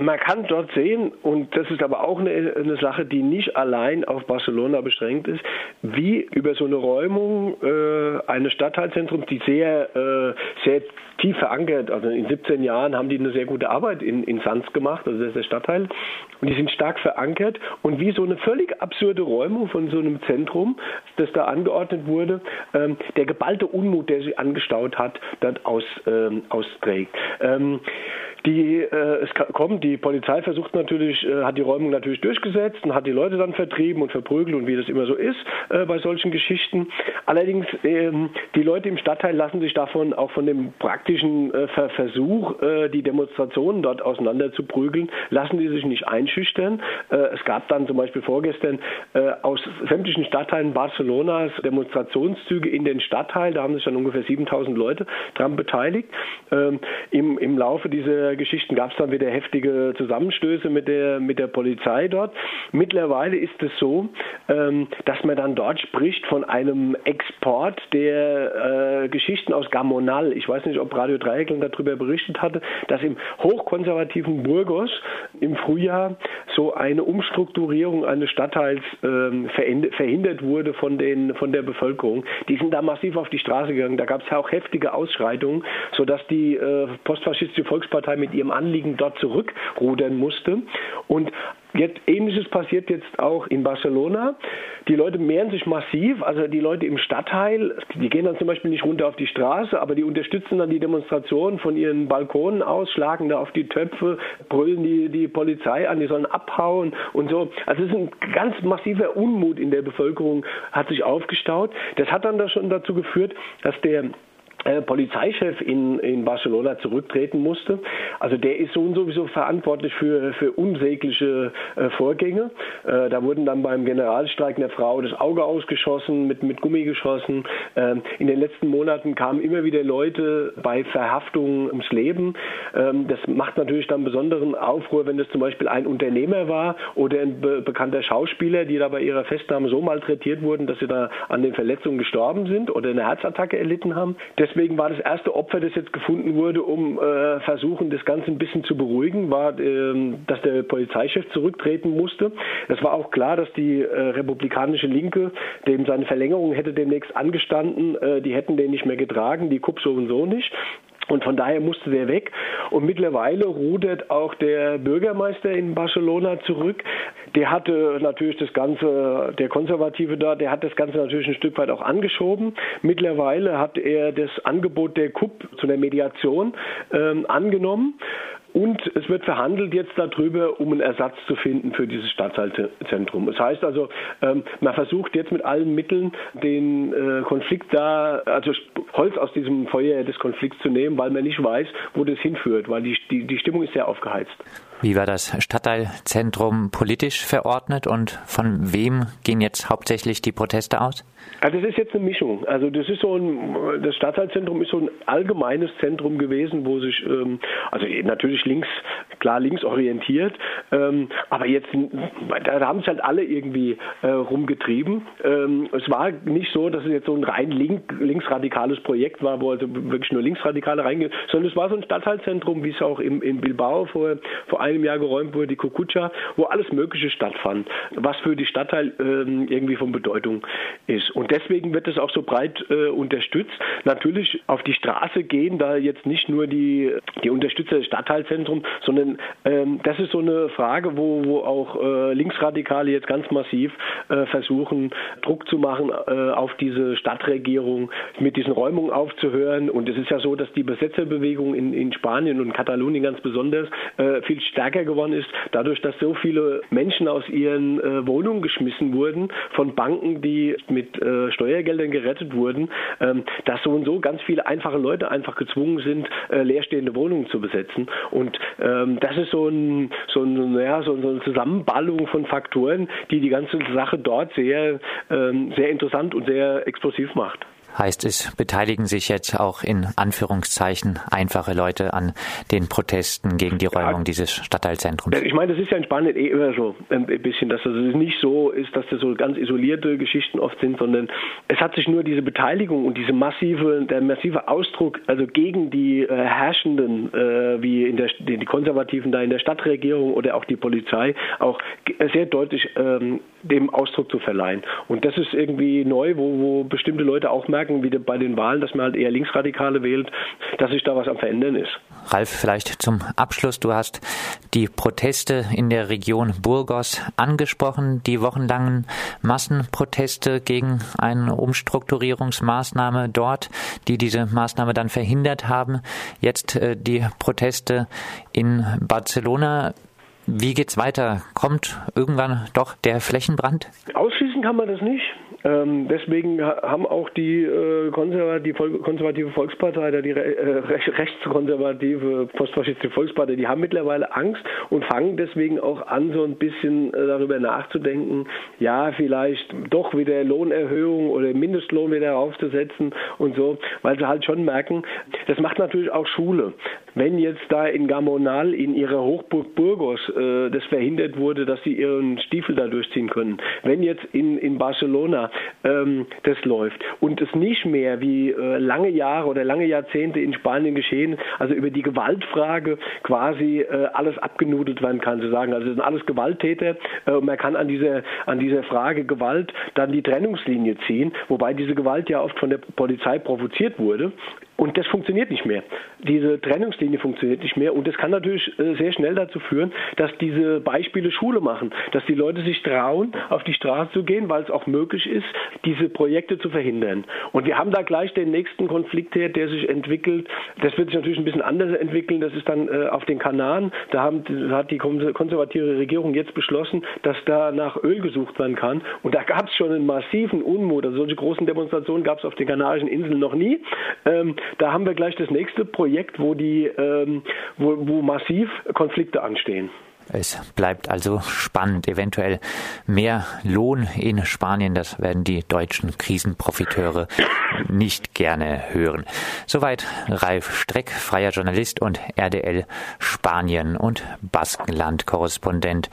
man kann dort sehen, und das ist aber auch eine, eine, Sache, die nicht allein auf Barcelona beschränkt ist, wie über so eine Räumung äh, eines Stadtteilzentrums, die sehr, äh, sehr tief verankert, also in 17 Jahren haben die eine sehr gute Arbeit in, in Sanz gemacht, also das ist der Stadtteil, und die sind stark verankert und wie so eine völlig absurde Räumung von so einem Zentrum, das da angeordnet wurde, ähm, der geballte Unmut, der sich angestaut hat, dort aus, ähm, austrägt. Ähm, die, äh, es kommt, die Polizei versucht natürlich, äh, hat die Räumung natürlich durchgesetzt und hat die Leute dann vertrieben und verprügelt und wie das immer so ist äh, bei solchen Geschichten. Allerdings, ähm, die Leute im Stadtteil lassen sich davon auch von dem praktischen äh, Versuch, äh, die Demonstrationen dort auseinander zu prügeln, lassen die sich nicht einschüchtern. Äh, es gab dann zum Beispiel vorgestern äh, aus sämtlichen Stadtteilen Barcelonas Demonstrationszüge in den Stadtteil, da haben sich dann ungefähr 7000 Leute dran beteiligt. Ähm, im, Im Laufe dieser Geschichten gab es dann wieder heftige Zusammenstöße mit der, mit der Polizei dort. Mittlerweile ist es so, ähm, dass man dann dort spricht von einem Export der äh, Geschichten aus Gamonal. Ich weiß nicht, ob Radio Dreieckland darüber berichtet hatte, dass im hochkonservativen Burgos im Frühjahr so eine Umstrukturierung eines Stadtteils ähm, verhindert wurde von, den, von der Bevölkerung. Die sind da massiv auf die Straße gegangen. Da gab es ja auch heftige Ausschreitungen, sodass die äh, postfaschistische Volkspartei mit ihrem Anliegen dort zurückrudern musste. Und Jetzt, Ähnliches passiert jetzt auch in Barcelona. Die Leute mehren sich massiv, also die Leute im Stadtteil, die gehen dann zum Beispiel nicht runter auf die Straße, aber die unterstützen dann die Demonstration von ihren Balkonen aus, schlagen da auf die Töpfe, brüllen die, die Polizei an, die sollen abhauen und so. Also es ist ein ganz massiver Unmut in der Bevölkerung, hat sich aufgestaut. Das hat dann da schon dazu geführt, dass der Polizeichef in, in Barcelona zurücktreten musste. Also der ist so und sowieso verantwortlich für, für unsägliche äh, Vorgänge. Äh, da wurden dann beim Generalstreik einer Frau das Auge ausgeschossen, mit, mit Gummi geschossen. Ähm, in den letzten Monaten kamen immer wieder Leute bei Verhaftungen ums Leben. Ähm, das macht natürlich dann besonderen Aufruhr, wenn das zum Beispiel ein Unternehmer war oder ein be bekannter Schauspieler, die da bei ihrer Festnahme so malträtiert wurden, dass sie da an den Verletzungen gestorben sind oder eine Herzattacke erlitten haben. Das deswegen war das erste Opfer, das jetzt gefunden wurde, um äh, versuchen, das Ganze ein bisschen zu beruhigen, war, äh, dass der Polizeichef zurücktreten musste. Es war auch klar, dass die äh, republikanische Linke, dem seine Verlängerung hätte demnächst angestanden, äh, die hätten den nicht mehr getragen, die KUP so und so nicht. Und von daher musste der weg. Und mittlerweile rudert auch der Bürgermeister in Barcelona zurück. Der hatte natürlich das Ganze, der Konservative da, der hat das Ganze natürlich ein Stück weit auch angeschoben. Mittlerweile hat er das Angebot der KUP zu einer Mediation ähm, angenommen. Und es wird verhandelt jetzt darüber, um einen Ersatz zu finden für dieses Stadtteilzentrum. Das heißt also, ähm, man versucht jetzt mit allen Mitteln den äh, Konflikt da, also Holz aus diesem Feuer des Konflikts zu nehmen, weil man nicht weiß, wo das hinführt, weil die, die, die Stimmung ist sehr aufgeheizt. Wie war das Stadtteilzentrum politisch verordnet und von wem gehen jetzt hauptsächlich die Proteste aus? Also das ist jetzt eine Mischung. Also das ist so ein, das Stadtteilzentrum ist so ein allgemeines Zentrum gewesen, wo sich, ähm, also natürlich links, klar links orientiert, ähm, aber jetzt, da haben es halt alle irgendwie äh, rumgetrieben. Ähm, es war nicht so, dass es jetzt so ein rein link, linksradikales Projekt war, wo also wirklich nur Linksradikale reingehen, sondern es war so ein Stadtteilzentrum, wie es auch im, in Bilbao vor, vor Jahr geräumt wurde, die Kukucha, wo alles Mögliche stattfand, was für die Stadtteil ähm, irgendwie von Bedeutung ist. Und deswegen wird es auch so breit äh, unterstützt. Natürlich auf die Straße gehen da jetzt nicht nur die, die Unterstützer des Stadtteilzentrums, sondern ähm, das ist so eine Frage, wo, wo auch äh, Linksradikale jetzt ganz massiv äh, versuchen, Druck zu machen äh, auf diese Stadtregierung, mit diesen Räumungen aufzuhören. Und es ist ja so, dass die Besetzerbewegung in, in Spanien und Katalonien ganz besonders äh, viel stärker geworden ist, dadurch, dass so viele Menschen aus ihren äh, Wohnungen geschmissen wurden von Banken, die mit äh, Steuergeldern gerettet wurden, ähm, dass so und so ganz viele einfache Leute einfach gezwungen sind, äh, leerstehende Wohnungen zu besetzen. Und ähm, das ist so, ein, so, ein, ja, so, eine Zusammenballung von Faktoren, die die ganze Sache dort sehr, ähm, sehr interessant und sehr explosiv macht. Heißt es, beteiligen sich jetzt auch in Anführungszeichen einfache Leute an den Protesten gegen die Räumung dieses Stadtteilzentrums? Ich meine, das ist ja in Spanien eh immer so ein bisschen, dass es nicht so ist, dass das so ganz isolierte Geschichten oft sind, sondern es hat sich nur diese Beteiligung und diese massive, der massive Ausdruck, also gegen die äh, Herrschenden, äh, wie in der, die Konservativen da in der Stadtregierung oder auch die Polizei, auch sehr deutlich ähm, dem Ausdruck zu verleihen. Und das ist irgendwie neu, wo, wo bestimmte Leute auch merken, wie bei den Wahlen, dass man halt eher Linksradikale wählt, dass sich da was am Verändern ist. Ralf, vielleicht zum Abschluss. Du hast die Proteste in der Region Burgos angesprochen, die wochenlangen Massenproteste gegen eine Umstrukturierungsmaßnahme dort, die diese Maßnahme dann verhindert haben. Jetzt äh, die Proteste in Barcelona. Wie geht's weiter? Kommt irgendwann doch der Flächenbrand? Ausschließen kann man das nicht. Ähm, deswegen haben auch die äh, konservative, konservative Volkspartei, die äh, rechtskonservative postfaschistische Volkspartei, die haben mittlerweile Angst und fangen deswegen auch an, so ein bisschen äh, darüber nachzudenken, ja, vielleicht doch wieder Lohnerhöhung oder Mindestlohn wieder aufzusetzen und so, weil sie halt schon merken, das macht natürlich auch Schule. Wenn jetzt da in Gamonal, in ihrer Hochburg Burgos, äh, das verhindert wurde, dass sie ihren Stiefel da durchziehen können, wenn jetzt in, in Barcelona ähm, das läuft und es nicht mehr wie äh, lange Jahre oder lange Jahrzehnte in Spanien geschehen, also über die Gewaltfrage quasi äh, alles abgenudelt werden kann, zu sagen. Also es sind alles Gewalttäter äh, und man kann an dieser, an dieser Frage Gewalt dann die Trennungslinie ziehen, wobei diese Gewalt ja oft von der Polizei provoziert wurde. Und das funktioniert nicht mehr. Diese Trennungslinie funktioniert nicht mehr. Und das kann natürlich äh, sehr schnell dazu führen, dass diese Beispiele Schule machen, dass die Leute sich trauen, auf die Straße zu gehen, weil es auch möglich ist, diese Projekte zu verhindern. Und wir haben da gleich den nächsten Konflikt her, der sich entwickelt. Das wird sich natürlich ein bisschen anders entwickeln. Das ist dann äh, auf den Kanaren. Da hat die konservative Regierung jetzt beschlossen, dass da nach Öl gesucht werden kann. Und da gab es schon einen massiven Unmut. Also solche großen Demonstrationen gab es auf den Kanarischen Inseln noch nie. Ähm, da haben wir gleich das nächste Projekt, wo, die, ähm, wo, wo massiv Konflikte anstehen. Es bleibt also spannend. Eventuell mehr Lohn in Spanien. Das werden die deutschen Krisenprofiteure nicht gerne hören. Soweit Ralf Streck, freier Journalist und RDL Spanien und Baskenland Korrespondent.